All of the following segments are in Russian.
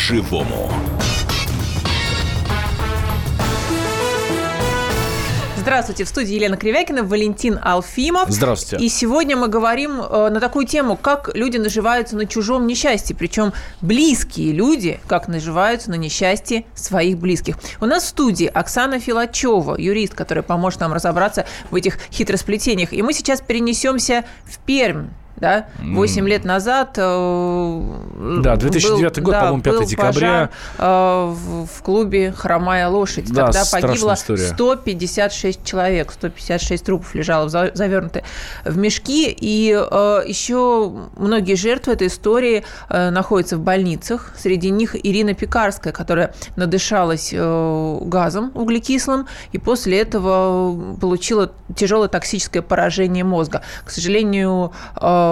по-живому. Здравствуйте, в студии Елена Кривякина, Валентин Алфимов. Здравствуйте. И сегодня мы говорим э, на такую тему, как люди наживаются на чужом несчастье, причем близкие люди, как наживаются на несчастье своих близких. У нас в студии Оксана Филачева, юрист, который поможет нам разобраться в этих хитросплетениях. И мы сейчас перенесемся в Пермь да, 8 лет назад э, Да, 2009 был, год, да, по-моему, 5 был декабря. пожар, э, в, клубе «Хромая лошадь». Да, Тогда погибло история. 156 человек, 156 трупов лежало за- завернуты в мешки. И э, еще многие жертвы этой истории находятся в больницах. Среди них Ирина Пекарская, которая надышалась газом углекислым и после этого получила тяжелое токсическое поражение мозга. К сожалению,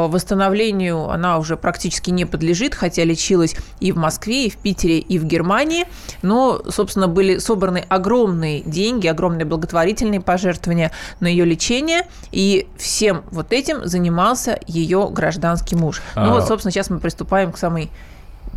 восстановлению она уже практически не подлежит, хотя лечилась и в Москве, и в Питере, и в Германии. Но, собственно, были собраны огромные деньги, огромные благотворительные пожертвования на ее лечение, и всем вот этим занимался ее гражданский муж. Ну А. вот, собственно, сейчас мы приступаем к самой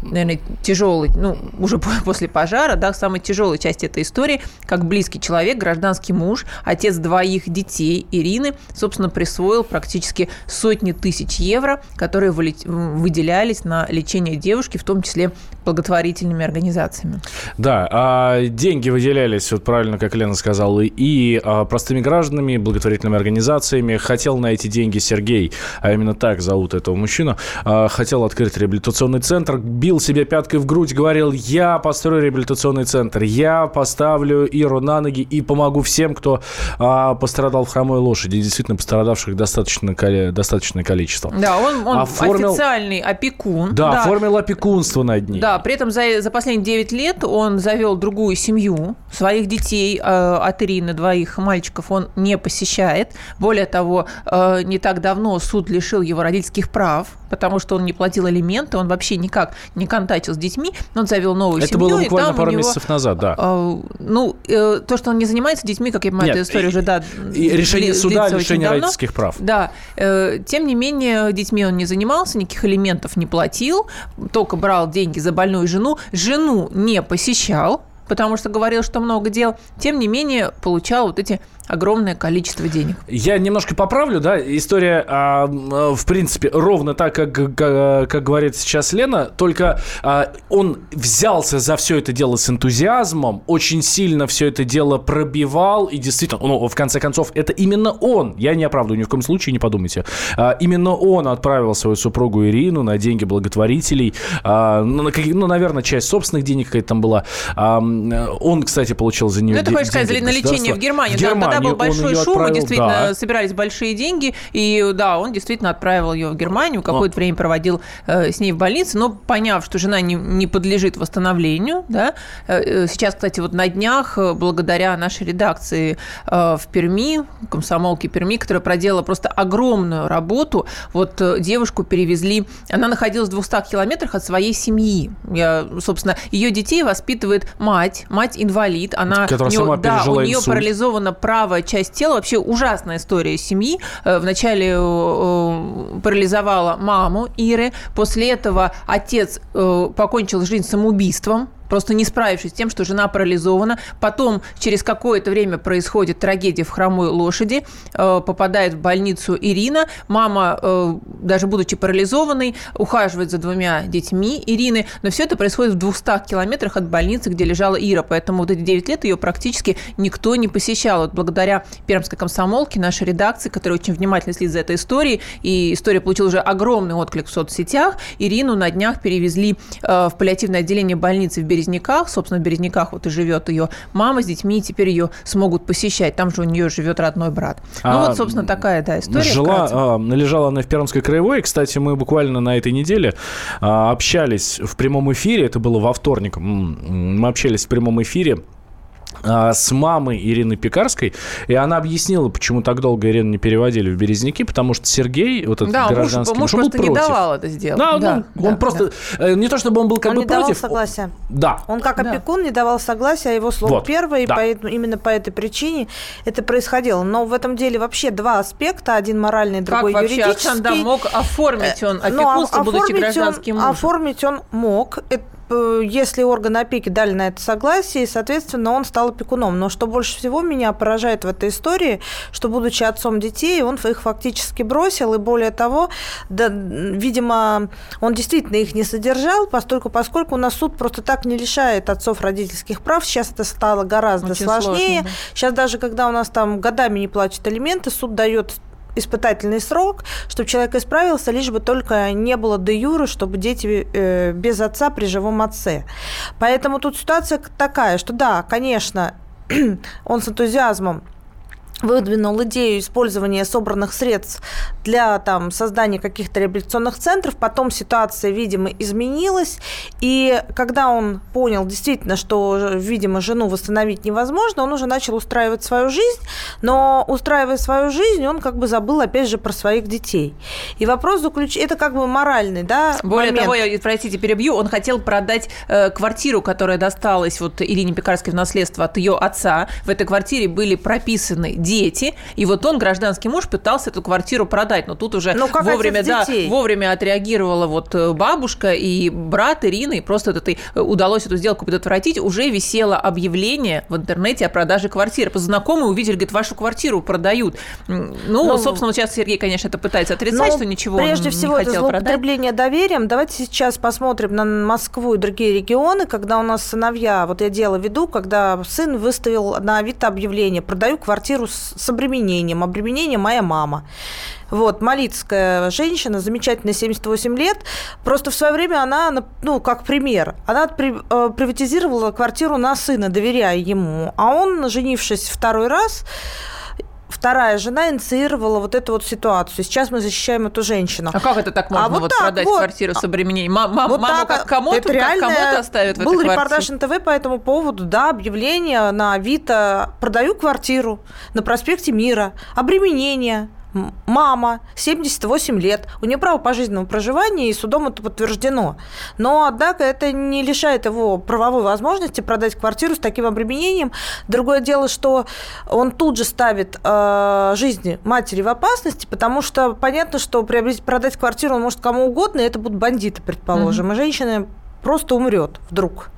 наверное, тяжелый, ну, уже по- после пожара, да, к самой тяжелой части этой истории, как близкий человек, гражданский муж, отец двоих детей Ирины, собственно, присвоил практически сотни тысяч евро, которые выделялись на лечение девушки, в том числе благотворительными организациями. Да, а деньги выделялись, вот правильно, как Лена сказала, и а, простыми гражданами, благотворительными организациями. Хотел на эти деньги Сергей, а именно так зовут этого мужчину, а, хотел открыть реабилитационный центр, бил себе пяткой в грудь, говорил, я построю реабилитационный центр, я поставлю Иру на ноги и помогу всем, кто а, пострадал в хромой лошади. И Действительно, пострадавших достаточно, достаточное количество. Да, он, он Оформил- официальный опекун. Да, оформил опекунство над ней. Да, при этом за, за последние 9 лет он завел другую семью. Своих детей э, от Ирины, двоих мальчиков, он не посещает. Более того, э, не так давно суд лишил его родительских прав, потому что он не платил алименты, он вообще никак не контактил с детьми. Он завел новую Это семью. было и буквально пару него, месяцев назад, да. э, ну, э, то, что он не занимается детьми, как я понимаю, Нет, эту историю и- уже, да, И решение суда лишении давно. родительских прав. Да. Э, Тем не менее, детьми он не занимался, никаких элементов не платил, только брал деньги за больную жену. Жену не посещал, потому что говорил, что много дел. Тем не менее, получал вот эти огромное количество денег. Я немножко поправлю, да, история, а, в принципе, ровно так, как, как, как говорит сейчас Лена, только а, он взялся за все это дело с энтузиазмом, очень сильно все это дело пробивал, и действительно, ну, в конце концов, это именно он, я не оправдываю ни в коем случае, не подумайте, а, именно он отправил свою супругу Ирину на деньги благотворителей, а, ну, на ну, наверное, часть собственных денег какая-то там была, А, он, кстати, получил за нее Ну, это, хочешь сказать, на лечение в. Германию. В Да, тогда был большой шум, и отправил, действительно да. собирались большие деньги. И да, он действительно отправил ее в Германию, какое-то время проводил э, с ней в больнице, но поняв, что жена не, не подлежит восстановлению, да, э, э, сейчас, кстати, вот на днях, э, благодаря нашей редакции э, в Перми, комсомолке Перми, которая проделала просто огромную работу, вот э, девушку перевезли, она находилась в 200 километрах от своей семьи. Я, собственно, ее детей воспитывает мать, мать-инвалид, она Которая у неё- сама да, у нее инсульт. парализована правая часть тела. Вообще ужасная история семьи. Э, Вначале э, э, парализовала маму Иры. После этого отец покончил жизнь самоубийством просто не справившись с тем, что жена парализована. Потом через какое-то время происходит трагедия в хромой лошади. Э, Попадает в больницу Ирина. Мама, э, даже будучи парализованной, ухаживает за двумя детьми Ирины. Но все это происходит в 200 километрах от больницы, где лежала Ира. Поэтому вот эти 9 лет ее практически никто не посещал. Вот благодаря Пермской комсомолке, нашей редакции, которая очень внимательно следит за этой историей, и история получила уже огромный отклик в соцсетях, Ирину на днях перевезли э, в паллиативное отделение больницы в Березниках. Собственно, в Березниках вот и живет ее мама с детьми, и теперь ее смогут посещать. Там же у нее живет родной брат. Ну А, вот, собственно, такая, да, история. Жила, а, лежала она в Пермской краевой. Кстати, мы буквально на этой неделе а, общались в прямом эфире. Это было во вторник. Мы общались в прямом эфире с мамой Ирины Пекарской, и она объяснила, почему так долго Ирину не переводили в Березники, потому что Сергей, вот этот Да, муж, гражданский муж он был просто не против. давал это сделать. Да, Да, ну, он да, просто, э, не то чтобы он был как он бы не давал против. согласия. Да. Он как Да. опекун не давал согласия, а его слово Вот, первое, и да. поэтому, именно по этой причине это происходило. Но в этом деле вообще два аспекта, один моральный, Как другой вообще юридический. Александр мог оформить он Э, ну, а- опекунство, будучи оформить он- гражданским мужем? Оформить он мог. Э, если органы опеки дали на это согласие, соответственно, он стал опекуном. Но что больше всего меня поражает в этой истории, что, будучи отцом детей, он их фактически бросил, и более того, да, видимо, он действительно их не содержал, поскольку, поскольку у нас суд просто так не лишает отцов родительских прав. Сейчас это стало гораздо Очень сложнее. Сложно, да. Сейчас даже когда у нас там годами не платят алименты, суд дает испытательный срок, чтобы человек исправился, лишь бы только не было де юра, чтобы дети э, без отца при живом отце. Поэтому тут ситуация такая, что да, конечно, он с энтузиазмом выдвинул идею использования собранных средств для там, создания каких-то реабилитационных центров. Потом ситуация, видимо, изменилась. И когда он понял действительно, что, видимо, жену восстановить невозможно, он уже начал устраивать свою жизнь. Но устраивая свою жизнь, он как бы забыл, опять же, про своих детей. И вопрос заключается... Это как бы моральный, да, Более момент. того, я, простите, перебью, он хотел продать э, квартиру, которая досталась вот Ирине Пекарской в наследство от ее отца. В этой квартире были прописаны дети, и вот он, гражданский муж, пытался эту квартиру продать, но тут уже но ну, вовремя, да, вовремя отреагировала вот э, бабушка и брат Ирины, и просто это э, удалось эту сделку предотвратить, уже висело объявление в интернете о продаже квартиры. Знакомые увидели, говорит, вашу квартиру продают. Ну, ну собственно, вот сейчас Сергей, конечно, это пытается отрицать, что ничего прежде он всего, не хотел это злоупотребление продать. доверием. Давайте сейчас посмотрим на Москву и другие регионы, когда у нас сыновья, вот я дело веду, когда сын выставил на Авито объявление, продаю квартиру с с обременением. Обременение моя мама. Вот, малицкая женщина, замечательная, 78 лет. Просто в свое время она, ну, как пример, она э, приватизировала квартиру на сына, доверяя ему. А он, женившись второй раз, вторая жена инициировала вот эту вот ситуацию. Сейчас мы защищаем эту женщину. А как это так можно а вот, вот так, продать вот. квартиру с обременением? Мам, мам, вот маму как кому-то, как кому-то оставят в Был этой репортаж НТВ по этому поводу, да, объявление на Авито «Продаю квартиру на проспекте Мира, обременение» мама, 78 лет, у нее право пожизненного проживания, и судом это подтверждено. Но, однако, это не лишает его правовой возможности продать квартиру с таким обременением. Другое дело, что он тут же ставит э, жизнь матери в опасности, потому что понятно, что приобрести, продать квартиру он может кому угодно, и это будут бандиты, предположим. Mm-hmm. И женщины просто умрет вдруг.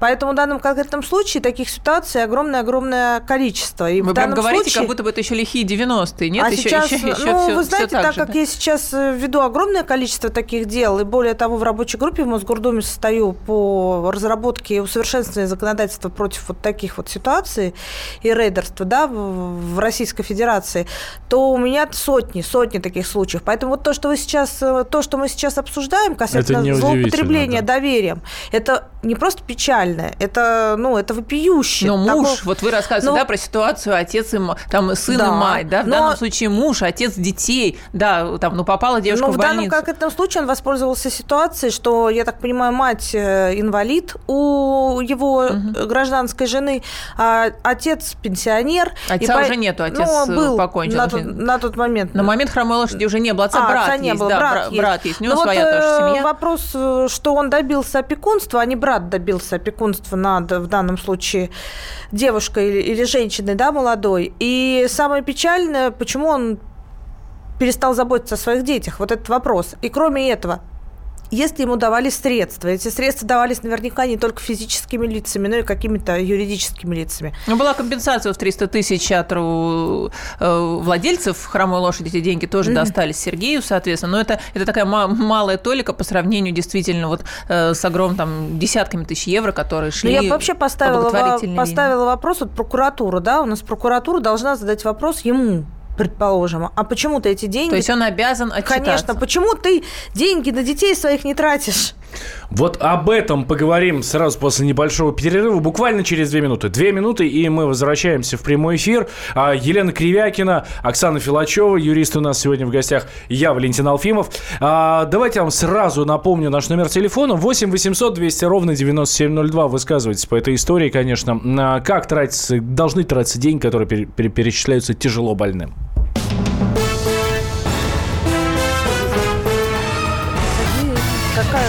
Поэтому в данном конкретном случае таких ситуаций огромное-огромное количество. И вы прям говорите, случае... как будто бы это еще лихие 90-е, нет? А еще, сейчас, еще, еще ну, все, вы знаете, так, так же, как да? я сейчас э, веду огромное количество таких дел, и более того, в рабочей группе в Мосгордуме состою по разработке и усовершенствованию законодательства против вот таких вот ситуаций и рейдерства да, в Российской Федерации, то у меня сотни, сотни таких случаев. Поэтому вот то, что вы сейчас, э, то, что мы сейчас обсуждаем, касательно злоупотребления да. доверия, доверием. Это не просто печально, это, ну, это вопиюще. Но муж, Такого... вот вы рассказываете, ну, да, про ситуацию отец и там сын да, и мать, да, в но... данном случае муж, отец детей, да, там, ну, попала девушка но в больницу. в данном конкретном случае он воспользовался ситуацией, что, я так понимаю, мать э, инвалид у его угу. гражданской жены, а отец пенсионер. Отца и уже по... нету, отец ну, был покончил. На тот, на тот момент. На момент хромой лошади уже не было, отца а, брат отца не есть, был, да, брат, есть. брат есть, у него Но своя вот, тоже семья. Вопрос, что он добился добился опекунства, а не брат добился опекунства над, в данном случае, девушкой или, или женщиной, да, молодой. И самое печальное, почему он перестал заботиться о своих детях? Вот этот вопрос. И кроме этого, если ему давали средства, эти средства давались наверняка не только физическими лицами, но и какими-то юридическими лицами. Ну, была компенсация в 300 тысяч от э, владельцев хромой лошади, эти деньги тоже mm-hmm. достались Сергею, соответственно, но это, это такая малая толика по сравнению действительно вот э, с огромным там десятками тысяч евро, которые шли но Я вообще поставила, по поставила вопрос, вот прокуратура, да, у нас прокуратура должна задать вопрос ему, предположим, а почему ты эти деньги... То есть он обязан отчитаться. Конечно, почему ты деньги на детей своих не тратишь? Вот об этом поговорим сразу после небольшого перерыва, буквально через две минуты. Две минуты, и мы возвращаемся в прямой эфир. А, Елена Кривякина, Оксана Филачева, юрист у нас сегодня в гостях, я, Валентин Алфимов. А, давайте я вам сразу напомню наш номер телефона. 8 800 200 ровно 9702. Высказывайтесь по этой истории, конечно. Как тратится, должны тратиться деньги, которые перечисляются тяжело больным? Какая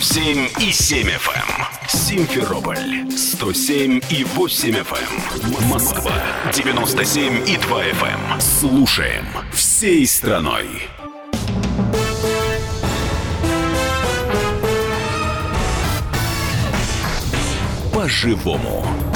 107 и 7 FM. Симферополь 107 и 8 FM. Москва 97 и 2 FM. Слушаем всей страной. По-живому.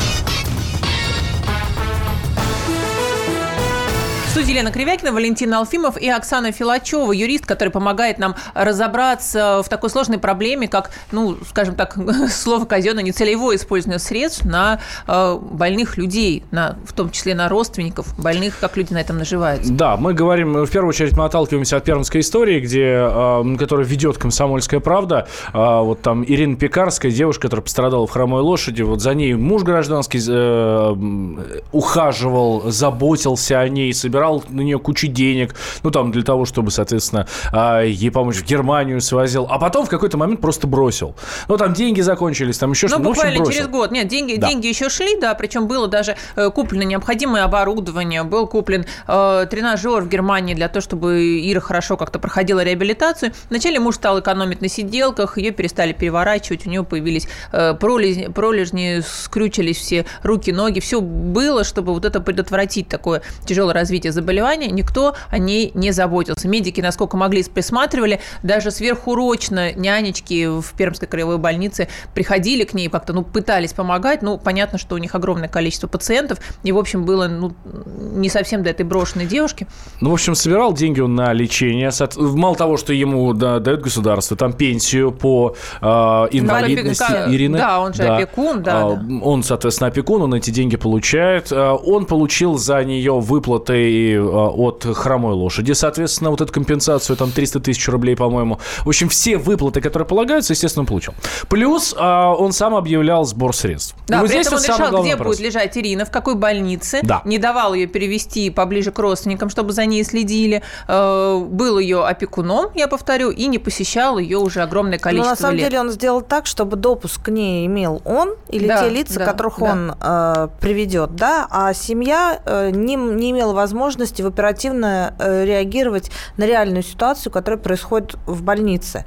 Студии Елена Кривякина, Валентин Алфимов и Оксана Филачева, юрист, который помогает нам разобраться в такой сложной проблеме, как, ну, скажем так, слово казенное, нецелевое использование средств на э, больных людей, на, в том числе на родственников больных, как люди на этом наживаются. Да, мы говорим, в первую очередь мы отталкиваемся от пермской истории, где, э, которую ведет «Комсомольская правда». Э, вот там Ирина Пекарская, девушка, которая пострадала в хромой лошади, вот за ней муж гражданский э, ухаживал, заботился о ней, собирал на нее кучу денег, ну, там, для того, чтобы, соответственно, а, ей помочь в Германию свозил, а потом в какой-то момент просто бросил. Ну, там деньги закончились, там еще ну, что-то. Ну, буквально общем, через год. Нет, деньги, да. деньги еще шли, да, причем было даже э, куплено необходимое оборудование, был куплен э, тренажер в Германии для того, чтобы Ира хорошо как-то проходила реабилитацию. Вначале муж стал экономить на сиделках, ее перестали переворачивать, у нее появились э, пролежни, пролежни, скрючились все руки, ноги, все было, чтобы вот это предотвратить такое тяжелое развитие заболевания, никто о ней не заботился. Медики, насколько могли, присматривали. Даже сверхурочно нянечки в Пермской краевой больнице приходили к ней, как-то ну, пытались помогать. Ну, понятно, что у них огромное количество пациентов. И, в общем, было ну, не совсем до этой брошенной девушки. Ну, в общем, собирал деньги он на лечение. Мало того, что ему да, дает государство, там пенсию по э, инвалидности да, Ирины. Да, он же да. опекун, да, а, да. Он, соответственно, опекун, он эти деньги получает. А, он получил за нее выплаты а, от хромой лошади, соответственно, вот эту компенсацию, там 300 тысяч рублей, по-моему. В общем, все выплаты, которые полагаются, естественно, он получил. Плюс а, он сам объявлял сбор средств. Да, вот при здесь этом он решал, где вопрос. будет лежать Ирина, в какой больнице. Да. Не давал ее перевести поближе к родственникам, чтобы за ней следили. Э, был ее опекуном, я повторю, и не посещал ее уже огромное количество Но на самом лет. деле он сделал так, чтобы допуск к ней имел он или да, те лица, да, которых да. он э, приведет, да, а семья э, не, не имела возможности в оперативно э, реагировать на реальную ситуацию, которая происходит в больнице.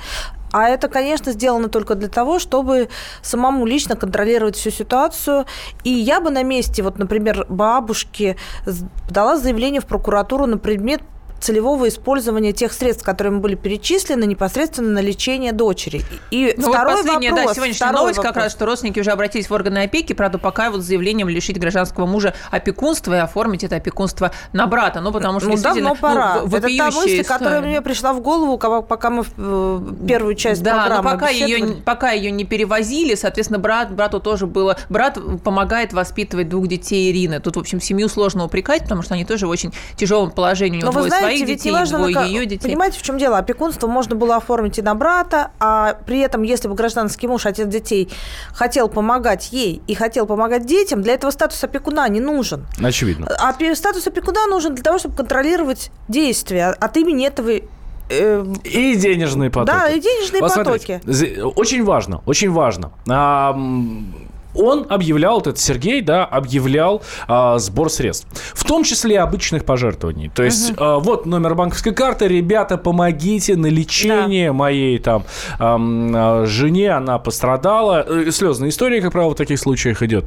А это, конечно, сделано только для того, чтобы самому лично контролировать всю ситуацию. И я бы на месте, вот, например, бабушки дала заявление в прокуратуру на предмет целевого использования тех средств, которые мы были перечислены, непосредственно на лечение дочери. И ну, второй вот последняя, вопрос, да, сегодняшняя новость вопрос. как раз, что родственники уже обратились в органы опеки, правда, пока вот с заявлением лишить гражданского мужа опекунства и оформить это опекунство на брата. Ну, потому что ну, давно пора. Ну, это та мысль, история. которая мне пришла в голову, пока мы э, первую часть да, программы но пока ее, пока ее не перевозили, соответственно, брат, брату тоже было... Брат помогает воспитывать двух детей Ирины. Тут, в общем, семью сложно упрекать, потому что они тоже в очень тяжелом положении. У него двое знаете, своих детей, важно, двое на... ее детей. Понимаете, в чем дело? Опекунство можно было оформить и на брата, а при этом, если бы гражданский муж, отец детей, хотел помогать ей и хотел помогать детям, для этого статус опекуна не нужен. Очевидно. А статус опекуна нужен для того, чтобы контролировать действия от имени этого э, и денежные потоки. Да, и денежные вот потоки. Смотрите, очень важно, очень важно. А, он объявлял, вот этот Сергей, да, объявлял а, сбор средств, в том числе обычных пожертвований. То есть угу. а, вот номер банковской карты, ребята, помогите на лечение да. моей там а, жене, она пострадала. Э, слезная история, как правило, в таких случаях идет.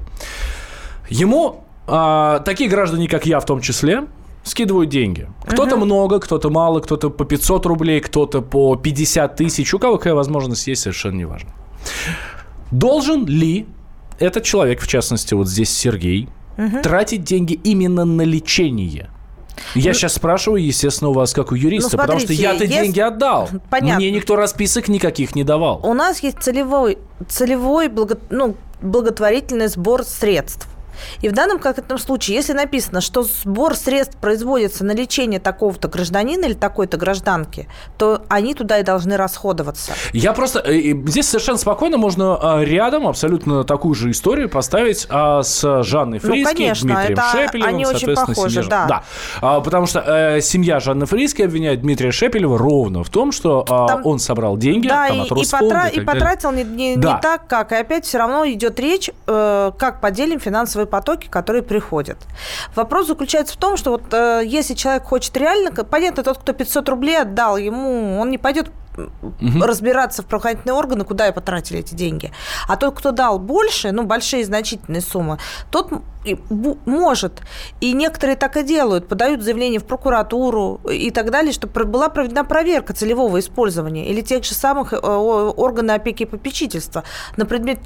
Ему а, такие граждане, как я в том числе, скидывают деньги. Кто-то uh-huh. много, кто-то мало, кто-то по 500 рублей, кто-то по 50 тысяч. У кого какая возможность есть, совершенно неважно. Должен ли этот человек, в частности, вот здесь Сергей, угу. тратить деньги именно на лечение. Я ну, сейчас спрашиваю, естественно, у вас как у юриста, ну, смотрите, потому что я-то есть... деньги отдал. Понятно. Мне никто расписок никаких не давал. У нас есть целевой, целевой благо, ну, благотворительный сбор средств. И в данном конкретном случае, если написано, что сбор средств производится на лечение такого-то гражданина или такой-то гражданки, то они туда и должны расходоваться. Я просто... Э, здесь совершенно спокойно можно а, рядом абсолютно такую же историю поставить а, с Жанной Фриски, ну, конечно, Дмитрием это Шепелевым. Они очень похожи, да. да. А, потому что э, семья Жанны Фриски обвиняет Дмитрия Шепелева ровно в том, что а, там, он собрал деньги да, там, и, и, потра- и потратил не, не, да. не так, как. И опять все равно идет речь, э, как поделим финансовые финансовые потоки, которые приходят. Вопрос заключается в том, что вот э, если человек хочет реально, понятно, тот, кто 500 рублей отдал, ему он не пойдет угу. разбираться в правоохранительные органы, куда я потратили эти деньги. А тот, кто дал больше, ну, большие значительные суммы, тот может. И некоторые так и делают, подают заявление в прокуратуру и так далее, чтобы была проведена проверка целевого использования или тех же самых э, органов опеки и попечительства на предмет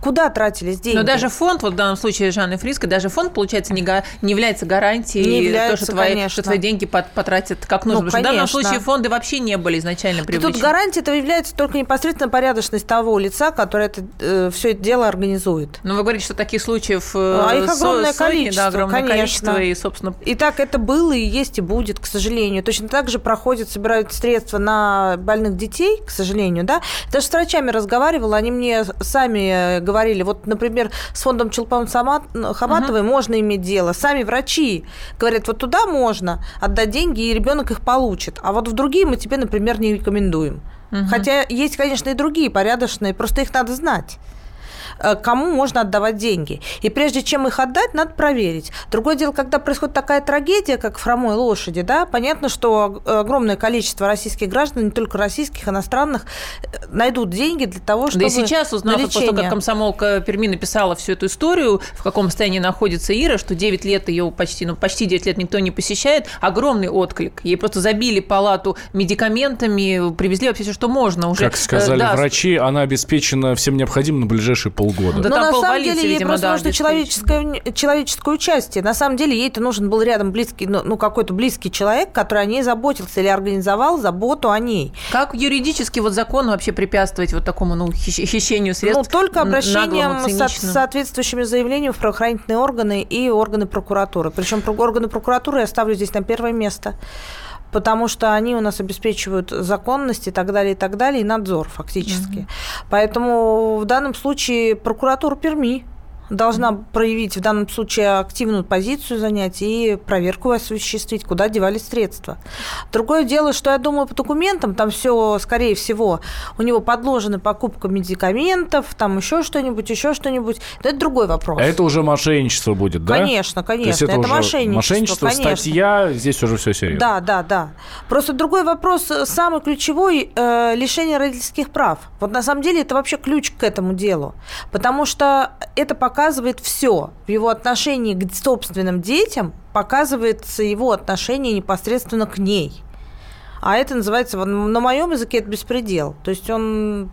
Куда тратились деньги? Но даже фонд, вот в данном случае Жанны Фриско, даже фонд, получается, не, го, не является гарантией, не является, то, что, твои, что твои деньги потратят как нужно. Ну, Потому что в данном случае фонды вообще не были изначально привлечены. Тут гарантия это является только непосредственно порядочность того лица, который это, э, все это дело организует. Но вы говорите, что таких случаев э, а их огромное сотни, количество, да, огромное конечно. количество. И, собственно... и так это было, и есть, и будет, к сожалению. Точно так же проходят, собирают средства на больных детей, к сожалению, да. Даже с врачами разговаривала, они мне сами говорили, вот например, с фондом Челпан Хаматовой угу. можно иметь дело. Сами врачи говорят, вот туда можно отдать деньги, и ребенок их получит. А вот в другие мы тебе, например, не рекомендуем. Угу. Хотя есть, конечно, и другие порядочные, просто их надо знать. Э, кому можно отдавать деньги. И прежде чем их отдать, надо проверить. Другое дело, когда происходит такая трагедия, как в хромой лошади, да, понятно, что огромное количество российских граждан, не только российских, иностранных, э, найдут деньги для того, чтобы Да и сейчас, узнав, после того, как комсомолка Перми написала всю эту историю, в каком состоянии находится Ира, что 9 лет ее почти, ну, почти 9 лет никто не посещает, огромный отклик. Ей просто забили палату медикаментами, привезли вообще все, что можно. Уже, как сказали да, врачи, она обеспечена всем необходимым на ближайшие полгода. Да, Но на самом деле ей видимо, просто да, нужно человеческое, человеческое участие. На самом деле ей-то нужен был рядом близкий, ну, ну, какой-то близкий человек, который о ней заботился или организовал заботу о ней. Как юридически вот закон вообще препятствовать вот такому ну, хищению средств? Ну, только обращением с соответствующими заявлениями в правоохранительные органы и органы прокуратуры. Причем органы прокуратуры я ставлю здесь на первое место потому что они у нас обеспечивают законность и так далее, и так далее, и надзор фактически. Угу. Поэтому в данном случае прокуратура Перми должна проявить в данном случае активную позицию занять и проверку осуществить, куда девались средства. Другое дело, что я думаю по документам, там все, скорее всего, у него подложена покупка медикаментов, там еще что-нибудь, еще что-нибудь. Но это другой вопрос. А это уже мошенничество будет, да? Конечно, конечно. То есть это, это мошенничество. Мошенничество, конечно. статья, здесь уже все серьезно. Да, да, да. Просто другой вопрос, самый ключевой, э, лишение родительских прав. Вот на самом деле это вообще ключ к этому делу. Потому что это пока показывает все. В его отношении к собственным детям показывается его отношение непосредственно к ней. А это называется, на моем языке это беспредел. То есть он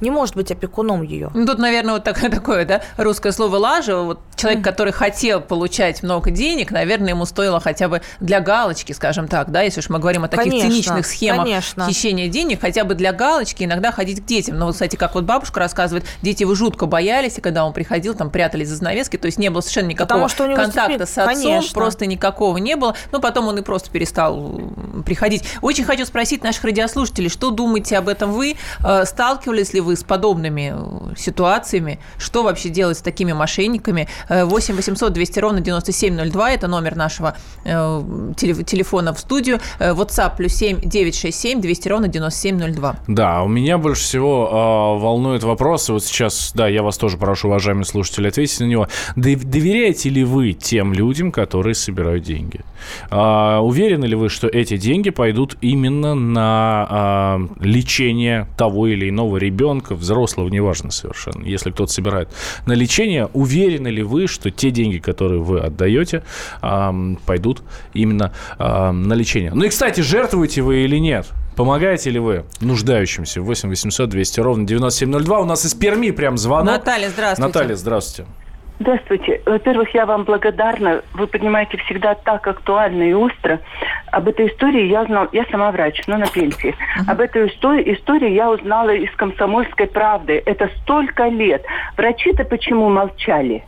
не может быть опекуном ее. Ну, тут, наверное, вот такое, такое, да, русское слово лажа. Вот человек, который хотел получать много денег, наверное, ему стоило хотя бы для галочки, скажем так, да, если уж мы говорим о таких конечно, циничных схемах конечно. хищения денег, хотя бы для галочки иногда ходить к детям. Но, вот, кстати, как вот бабушка рассказывает, дети его жутко боялись, и когда он приходил, там прятались за занавески, то есть не было совершенно никакого контакта с отцом, конечно. просто никакого не было. Ну, потом он и просто перестал приходить. Очень хочу спросить наших радиослушателей, что думаете об этом вы? Э, сталкивались ли вы с подобными э, ситуациями? Что вообще делать с такими мошенниками? 8 800 200 ровно 9702 – это номер нашего э, телефона в студию. WhatsApp плюс 7 967 200 ровно 9702. Да, у меня больше всего э, волнует вопрос, вот сейчас, да, я вас тоже прошу, уважаемые слушатели, ответить на него. Доверяете ли вы тем людям, которые собирают деньги? Э, уверены ли вы, что эти деньги пойдут именно на э, лечение того или иного ребенка, взрослого, неважно совершенно. Если кто-то собирает на лечение, уверены ли вы, что те деньги, которые вы отдаете, пойдут именно на лечение? Ну и, кстати, жертвуете вы или нет? Помогаете ли вы нуждающимся? 8 800 200 ровно 9702. У нас из Перми прям звонок. Наталья, здравствуйте. Наталья, здравствуйте. Здравствуйте. Во-первых, я вам благодарна. Вы понимаете всегда так актуально и остро. Об этой истории я знал, я сама врач, но на пенсии. Uh-huh. Об этой истории, истории я узнала из комсомольской правды. Это столько лет. Врачи-то почему молчали?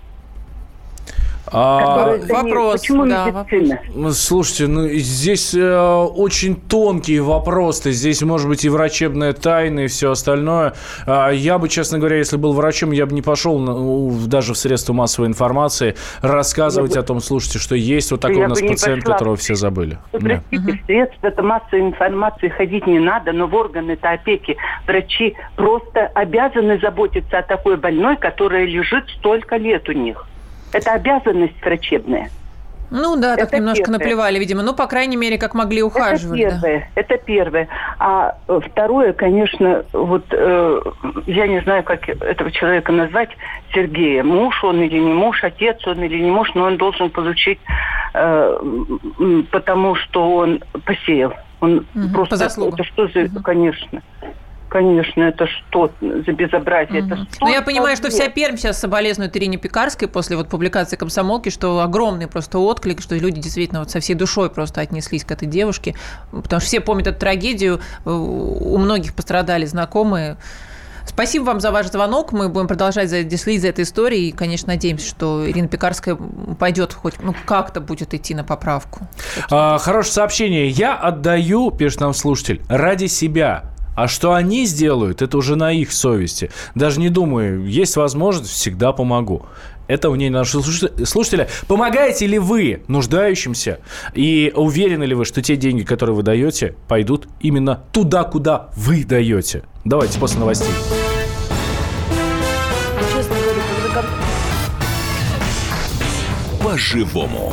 А, вопрос, Почему да, медицина? слушайте, ну здесь э, очень тонкий вопрос. Здесь может быть и врачебная тайна, и все остальное. А, я бы, честно говоря, если был врачом, я бы не пошел на- даже в средства массовой информации рассказывать о том, слушайте, что есть вот такой Я у нас пациент, пошла. которого все забыли. Вы простите, в средства это массовой информации ходить не надо, но в органы-то опеки врачи просто обязаны заботиться о такой больной, которая лежит столько лет у них. Это обязанность врачебная. Ну да, так Это немножко первое. наплевали, видимо. Ну, по крайней мере, как могли, Это ухаживали. да. первое. Это первое. А э, второе, конечно, вот э, я не знаю, как этого человека назвать, Сергея. Муж он или не муж, отец он или не муж, но он должен получить, э, потому что он посеял. Он Мгм, просто по заслугам. это что за, конечно. Конечно, это что за безобразие? Это Мгм. что Ну, я понимаю, что вся Пермь сейчас соболезнует Ирине Пекарской после вот публикации комсомолки, что огромный просто отклик, что люди действительно вот со всей душой просто отнеслись к этой девушке, потому что все помнят эту трагедию, у многих пострадали знакомые. Спасибо вам за ваш звонок. Мы будем продолжать следить за этой историей. И, конечно, надеемся, что Ирина Пекарская пойдет хоть ну, как-то будет идти на поправку. А, хорошее сообщение. Я отдаю, пишет нам слушатель, ради себя. А что они сделают, это уже на их совести. Даже не думаю, есть возможность, всегда помогу. Это мнение нашего слушателя- слушателя. Помогаете ли вы нуждающимся? И уверены ли вы, что те деньги, которые вы даете, пойдут именно туда, куда вы даете? Давайте после новостей. Честно говоря, когда ком- По-живому.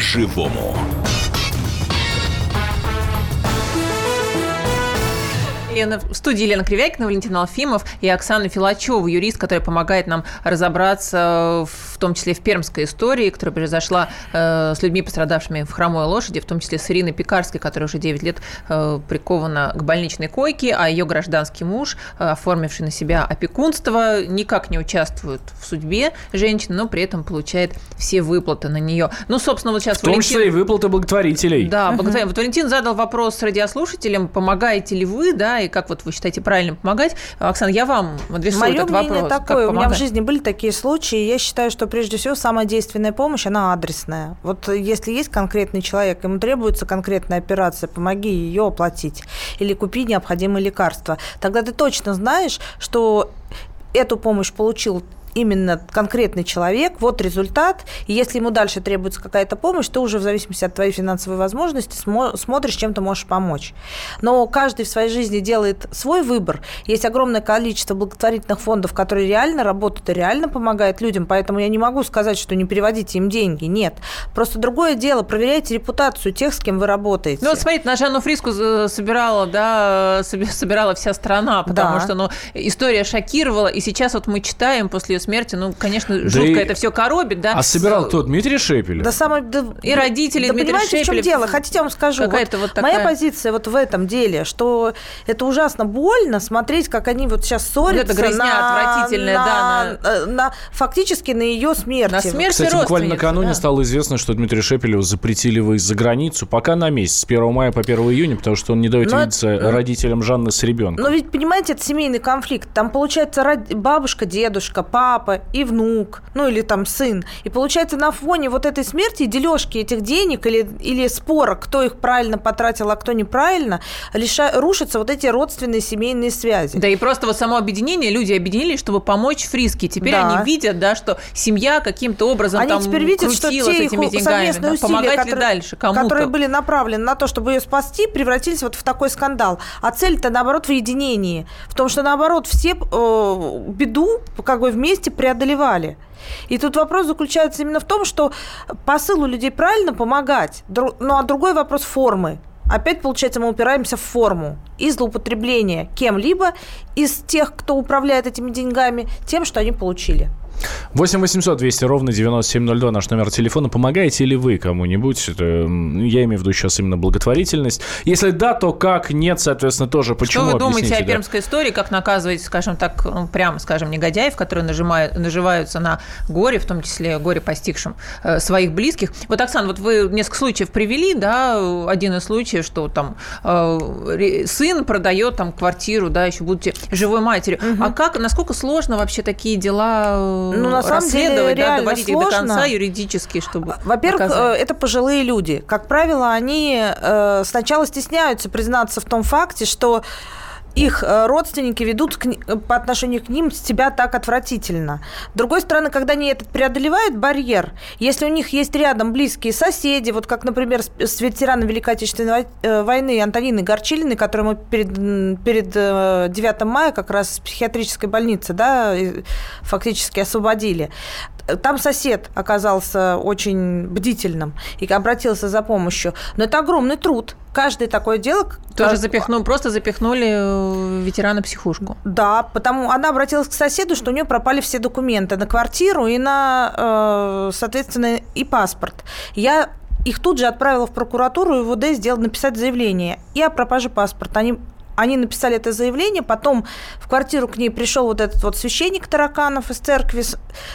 По-живому. Лена, в студии Елена Кривякина, Валентин Алфимов и Оксана Филачева, юрист, которая помогает нам разобраться в том числе в пермской истории, которая произошла э, с людьми, пострадавшими в хромой лошади, в том числе с Ириной Пекарской, которая уже 9 лет э, прикована к больничной койке, а ее гражданский муж, э, оформивший на себя опекунство, никак не участвует в судьбе женщины, но при этом получает все выплаты на нее. Ну, собственно, вот сейчас В том числе и выплаты благотворителей. да, благодаря. Вот Валентин задал вопрос радиослушателям, помогаете ли вы, да, и как вот вы считаете правильно помогать. Оксана, я вам адресую Мое этот мнение вопрос. такое. У меня в жизни были такие случаи. Я считаю, что прежде всего самая действенная помощь, она адресная. Вот если есть конкретный человек, ему требуется конкретная операция, помоги ее оплатить или купи необходимые лекарства. Тогда ты точно знаешь, что эту помощь получил именно конкретный человек, вот результат, и если ему дальше требуется какая-то помощь, то уже в зависимости от твоей финансовой возможности смо- смотришь, чем ты можешь помочь. Но каждый в своей жизни делает свой выбор. Есть огромное количество благотворительных фондов, которые реально работают и реально помогают людям, поэтому я не могу сказать, что не переводите им деньги. Нет. Просто другое дело, проверяйте репутацию тех, с кем вы работаете. Ну, вот смотрите, на Жанну Фриску за- собирала, да, соб- собирала вся страна, потому Да. что, ну, история шокировала, и сейчас вот мы читаем после смерти, ну, конечно, жутко и- это все коробит, да. А собирал кто? Дмитрий Шепелев? Да самое, да- И родители да Дмитрия понимаете, в чем Шепелев, дело? Хотите, я вам скажу. какая-то вот такая- Моя позиция вот в этом деле, что это ужасно больно смотреть, как они вот сейчас ссорятся. эта грязня на- отвратительная, на- да, э, на- фактически на ее смерти. На смерть Кстати, буквально накануне да. стало известно, что Дмитрию Шепелеву запретили выезд за границу пока на месяц, с 1 мая по 1 июня, потому что он не дает Но видеться это- родителям Жанны с ребенком. Но ведь, понимаете, это семейный конфликт. Там, получается, род- бабушка, дедушка, папа и внук, ну или там сын. И получается, на фоне вот этой смерти и дележки этих денег или, или спора, кто их правильно потратил, а кто неправильно, лиша... рушатся вот эти родственные семейные связи. Да и просто вот само объединение, люди объединились, чтобы помочь Фриске. Теперь Да. они видят, да, что семья каким-то образом Они там теперь видят, что те их деньгами. совместные да. усилия, Помогать ли которые, дальше кому-то? которые были направлены на то, чтобы ее спасти, превратились вот в такой скандал. А цель-то, наоборот, в единении. В том, что, наоборот, все э, беду как бы вместе преодолевали. И тут вопрос заключается именно в том, что посыл у людей правильно помогать, ну а другой вопрос формы. опять, получается, мы упираемся в форму и злоупотребление кем-либо из тех, кто управляет этими деньгами, тем, что они получили. 8 800 200 ровно 9702 наш номер телефона. Помогаете ли вы кому-нибудь? Это, я имею в виду сейчас именно благотворительность. Если да, то как? Нет, соответственно, тоже. Почему? Что вы думаете Объясните, о да. пермской истории? Как наказывать, скажем так, ну, прямо скажем, негодяев, которые нажимают, наживаются на горе, в том числе горе постигшим э, своих близких? Вот, Оксана, вот вы несколько случаев привели, да, один из случаев, что там э, сын продает там квартиру, да, еще будучи живой матерью. А как, насколько сложно вообще такие дела э, Ну, на самом деле, расследовать, да, реально доводить их до конца сложно. юридически, чтобы Во-первых, э, это пожилые люди. Как правило, они э, сначала стесняются признаться в том факте, что их э, родственники ведут к ни- по отношению к ним себя так отвратительно. С другой стороны, когда они этот преодолевают барьер, если у них есть рядом близкие соседи, вот как, например, с, с ветераном Великой Отечественной э, войны Антониной Горчилиной, которую мы перед, перед э, 9 мая как раз из психиатрической больницы да, фактически освободили. Там сосед оказался очень бдительным и обратился за помощью. Но это огромный труд. Каждое такое дело... Тоже как- запихну, просто запихнули э, ветерана психушку. Да, потому она обратилась к соседу, что у нее пропали все документы на квартиру и на, э, соответственно, и паспорт. Я их тут же отправила в прокуратуру, и ВУД сделал написать заявление и о пропаже паспорта. Они они написали это заявление, потом в квартиру к ней пришел вот этот вот священник Тараканов из церкви,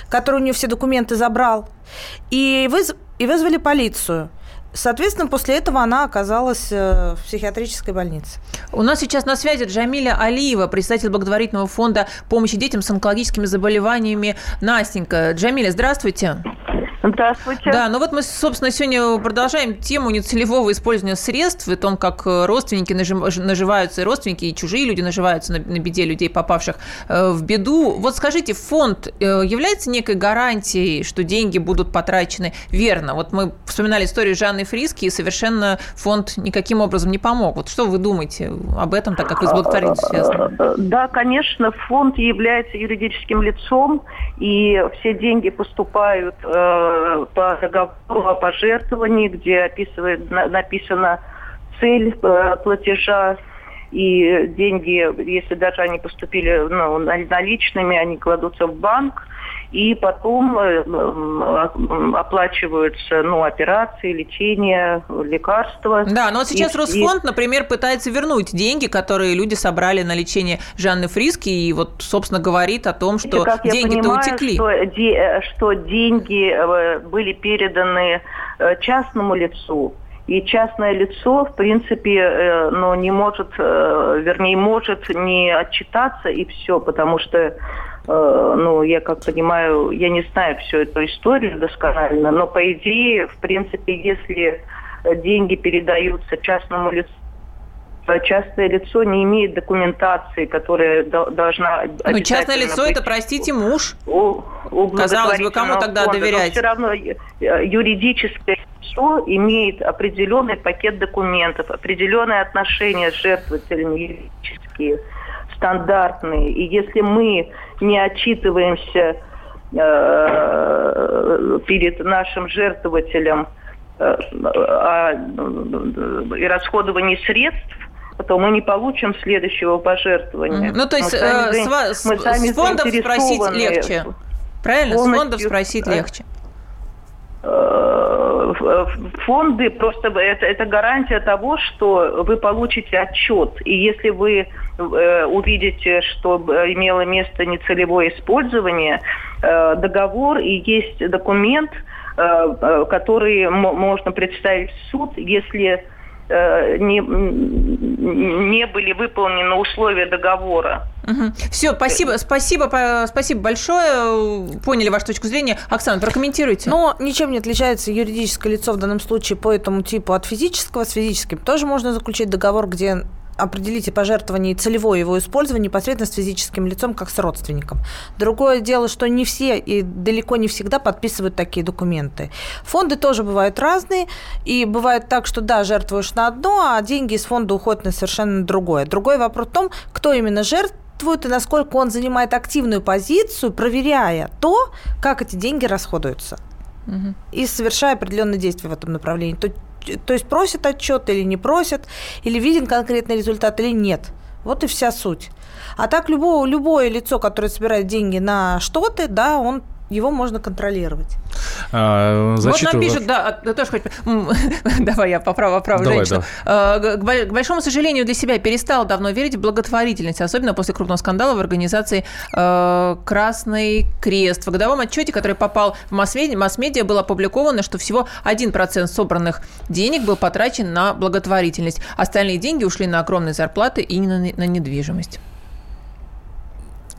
который у нее все документы забрал, и, выз- и вызвали полицию. Соответственно, после этого она оказалась э, в психиатрической больнице. У нас сейчас на связи Джамиля Алиева, председатель благотворительного фонда помощи детям с онкологическими заболеваниями Настенька. Джамиля, здравствуйте. Здравствуйте. Да, ну вот мы, собственно, сегодня продолжаем тему нецелевого использования средств и том, как э, родственники наживаются, и родственники, и чужие люди наживаются на, на беде людей, попавших э, в беду. Вот скажите, фонд э, является некой гарантией, что деньги будут потрачены верно? Вот мы вспоминали историю Жанны Фриски, и совершенно фонд никаким образом не помог. Вот что вы думаете об этом, так как вы с благотворительностью связаны? Э, Да, конечно, фонд является юридическим лицом, и все деньги поступают э, по договору о пожертвовании, где описывает, на- написана цель э, платежа, и деньги, если даже они поступили ну, на- наличными, они кладутся в банк, и потом э, оплачиваются ну, операции, лечение, лекарства. Да, но вот сейчас И- Росфонд, например, пытается вернуть деньги, которые люди собрали на лечение Жанны Фриски, и вот, собственно, говорит о том, что деньги-то утекли. Что, де- э, что деньги э, были переданы частному лицу, и частное лицо, в принципе, ну, не может, вернее, может не отчитаться и все, потому что, ну, я как понимаю, я не знаю всю эту историю досконально, но по идее, в принципе, если э, деньги передаются частному лицу, частное лицо не имеет документации, которая до- должна Ну, частное лицо быть это, простите, муж. у, у Казалось бы, кому тогда фонда, доверять? Но все равно э, юридическое лицо имеет определенный пакет документов, определенные отношения с жертвователями юридические, стандартные. И если мы не отчитываемся э, перед нашим жертвователем э, о э, и расходовании средств, то мы не получим следующего пожертвования. Ну, то есть Мы сами э, с, мы сами с фондов спросить легче. Правильно? С фондов спросить легче. Э, фонды просто это, это гарантия того, что вы получите отчет. И если вы э, увидите, что э, имело место нецелевое использование, э, договор и есть документ, э, э, который можно представить в суд, если не, м, не были выполнены условия договора. Все, спасибо, спасибо, спасибо большое. Поняли вашу точку зрения. Оксана, прокомментируйте. Но ничем не отличается юридическое лицо в данном случае по этому типу от физического. С физическим тоже можно заключить договор, где определите пожертвование и целевое его использование непосредственно с физическим лицом, как с родственником. Другое дело, что не все и далеко не всегда подписывают такие документы. Фонды тоже бывают разные, и бывает так, что да, жертвуешь на одно, а деньги из фонда уходят на совершенно другое. Другой вопрос в том, кто именно жертвует и насколько он занимает активную позицию, проверяя то, как эти деньги расходуются. и совершая определенные действия в этом направлении. То, то есть просит отчет или не просит, или виден конкретный результат или нет. Вот и вся суть. А так любое, любое лицо, которое собирает деньги на что-то, да, он его можно контролировать. А, вот нам пишут, да, тоже хоть... Давай я поправлю, поправлю Давай, женщину. Да. К большому сожалению, для себя перестал давно верить в благотворительность, особенно после крупного скандала в организации э, «Красный крест». В годовом отчете, который попал в масс-медиа, было опубликовано, что всего 1% собранных денег был потрачен на благотворительность. Остальные деньги ушли на огромные зарплаты и на недвижимость.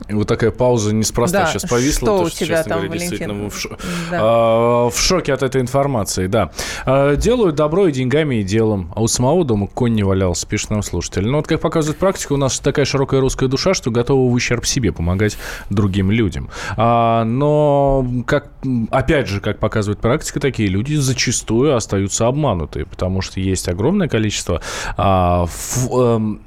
И вот такая пауза неспроста да. сейчас повисла. Что то, у тебя там, говоря, Валентин? В, ш... да. а, в шоке от этой информации, да. А, делают добро и деньгами, и делом. А у самого дома конь не валялся, пишет нам слушатель. Но вот как показывает практика, у нас такая широкая русская душа, что готова в ущерб себе помогать другим людям. А, но, как, опять же, как показывает практика, такие люди зачастую остаются обманутые, потому что есть огромное количество а, в, а,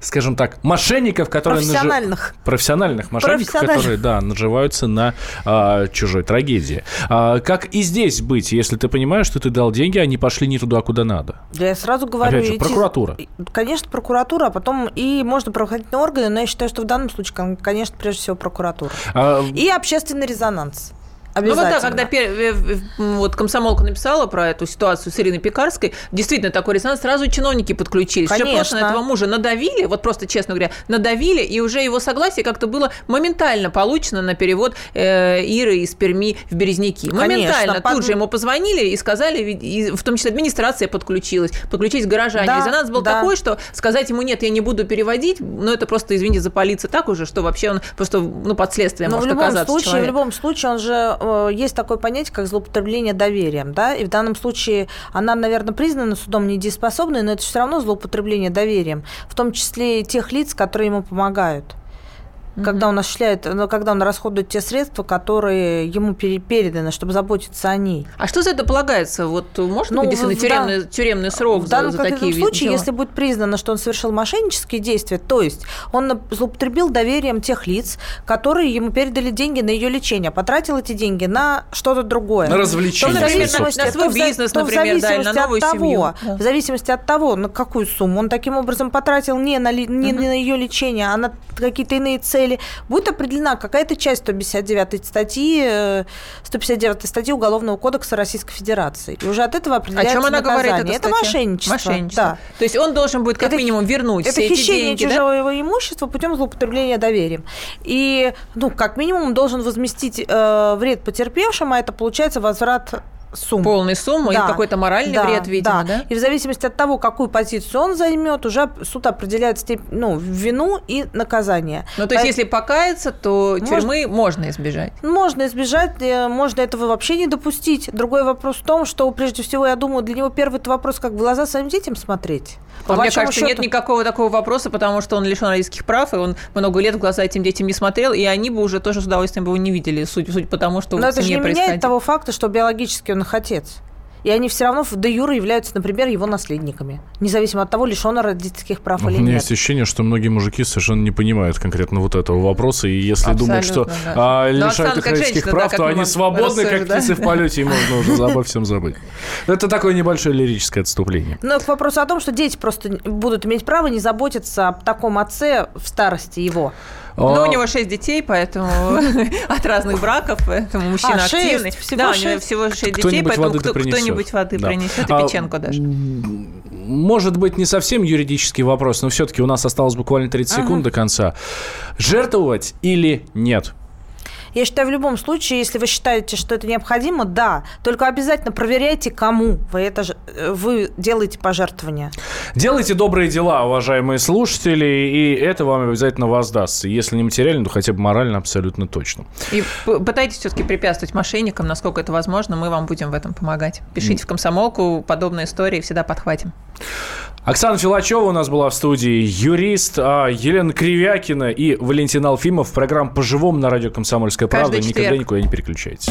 скажем так, мошенников, которые... Профессиональных. Нажи... Профессиональных мошенников, которые, да, наживаются на а, чужой трагедии. А, как и здесь быть, если ты понимаешь, что ты дал деньги, они пошли не туда, куда надо? Я сразу говорю... Опять же, идти... прокуратура. Конечно, прокуратура, а потом и можно правоохранительные органы, но я считаю, что в данном случае, конечно, прежде всего прокуратура. А... И общественный резонанс. Ну вот да, когда пер... вот комсомолка написала про эту ситуацию с Ириной Пекарской, действительно такой резонанс, сразу чиновники подключились. Конечно. Все просто на этого мужа надавили, вот просто, честно говоря, надавили, и уже его согласие как-то было моментально получено на перевод э, Иры из Перми в Березники. Моментально. Конечно, Тут же ему позвонили и сказали, и, в том числе администрация подключилась, подключились горожане. Да, резонанс был да. такой, что сказать ему, нет, я не буду переводить, ну это просто, извините, за полиция так уже, что вообще он просто ну, под следствием Но может в любом оказаться случае, человек. В любом случае, он же Э, есть такое понятие, как злоупотребление доверием, да, и в данном случае она, наверное, признана судом недееспособной, но это все равно злоупотребление доверием, в том числе и тех лиц, которые ему помогают угу. когда он осуществляет, ну, когда он расходует те средства, которые ему переданы, чтобы заботиться о ней. А что за это полагается? Вот может ну, быть действительно тюремный, дан... тюремный срок в данном за, за такие случае, дела? если будет признано, что он совершил мошеннические действия, то есть он злоупотребил доверием тех лиц, которые ему передали деньги на ее лечение, потратил эти деньги на что-то другое. На развлечение. То, например, на, на свой бизнес, то например, да, на новую от того, семью. Да. В зависимости от того, на какую сумму он таким образом потратил не на, не угу. на ее лечение, а на какие-то иные цели, будет определен определена какая-то часть 159 статьи, 159 э, статьи Уголовного кодекса Российской Федерации. И уже от этого определяется О чем она наказание. говорит, Это мошенничество. Мошенничество. Да. То есть он должен будет как это, минимум вернуть это все хищение эти деньги, чужого да? имущества путем злоупотребления доверием. И, ну, как минимум, должен возместить э, вред потерпевшим, а это получается возврат сумм. Полной суммы да, и какой-то моральный да, вред, видимо, да. да? И в зависимости от того, какую позицию он займет, уже суд определяет степень, ну, вину и наказание. Ну, то есть, если покаяться, то можно, тюрьмы можно избежать? Можно избежать, э, можно этого вообще не допустить. Другой вопрос в том, что, прежде всего, я думаю, для него первый вопрос, как в глаза своим детям смотреть. По мне кажется, счету... нет никакого такого вопроса, потому что он лишен родительских прав, и он много лет в глаза этим детям не смотрел, и они бы уже тоже с удовольствием бы его не видели, суть, суть потому, что Но это же не меняет того факта, что биологически он их отец и они все равно в де юра являются, например, его наследниками, независимо от того, лишен родительских прав или нет. У меня есть ощущение, что многие мужики совершенно не понимают конкретно вот этого вопроса, и если Абсолютно, думают, что да. а, лишают их родительских женщина, прав, да, то они свободны, как птицы в полете, и можно уже обо всем забыть. Это такое небольшое лирическое отступление. Но к вопросу о том, что дети просто будут иметь право не заботиться о таком отце в старости его. Но у него шесть детей, поэтому от разных браков, поэтому мужчина а, активный. Всего да, 6? у него всего шесть детей, поэтому кто, кто-нибудь воды да. принесет, и а, печенку даже. Может быть, не совсем юридический вопрос, но все-таки у нас осталось буквально 30 ага. секунд до конца. Жертвовать или нет? Я считаю, в любом случае, если вы считаете, что это необходимо, да. Только обязательно проверяйте, кому вы это э, вы делаете пожертвования. Делайте добрые дела, уважаемые слушатели, и это вам обязательно воздастся. Если не материально, то хотя бы морально абсолютно точно. И пытайтесь все-таки препятствовать мошенникам, насколько это возможно, мы вам будем в этом помогать. Пишите в комсомолку, подобные истории всегда подхватим. Оксана Филачева у нас была в студии, юрист, а Елена Кривякина и Валентин Алфимов. Программа «По-живому» на радио «Комсомольская правда». Никогда никуда не переключайтесь.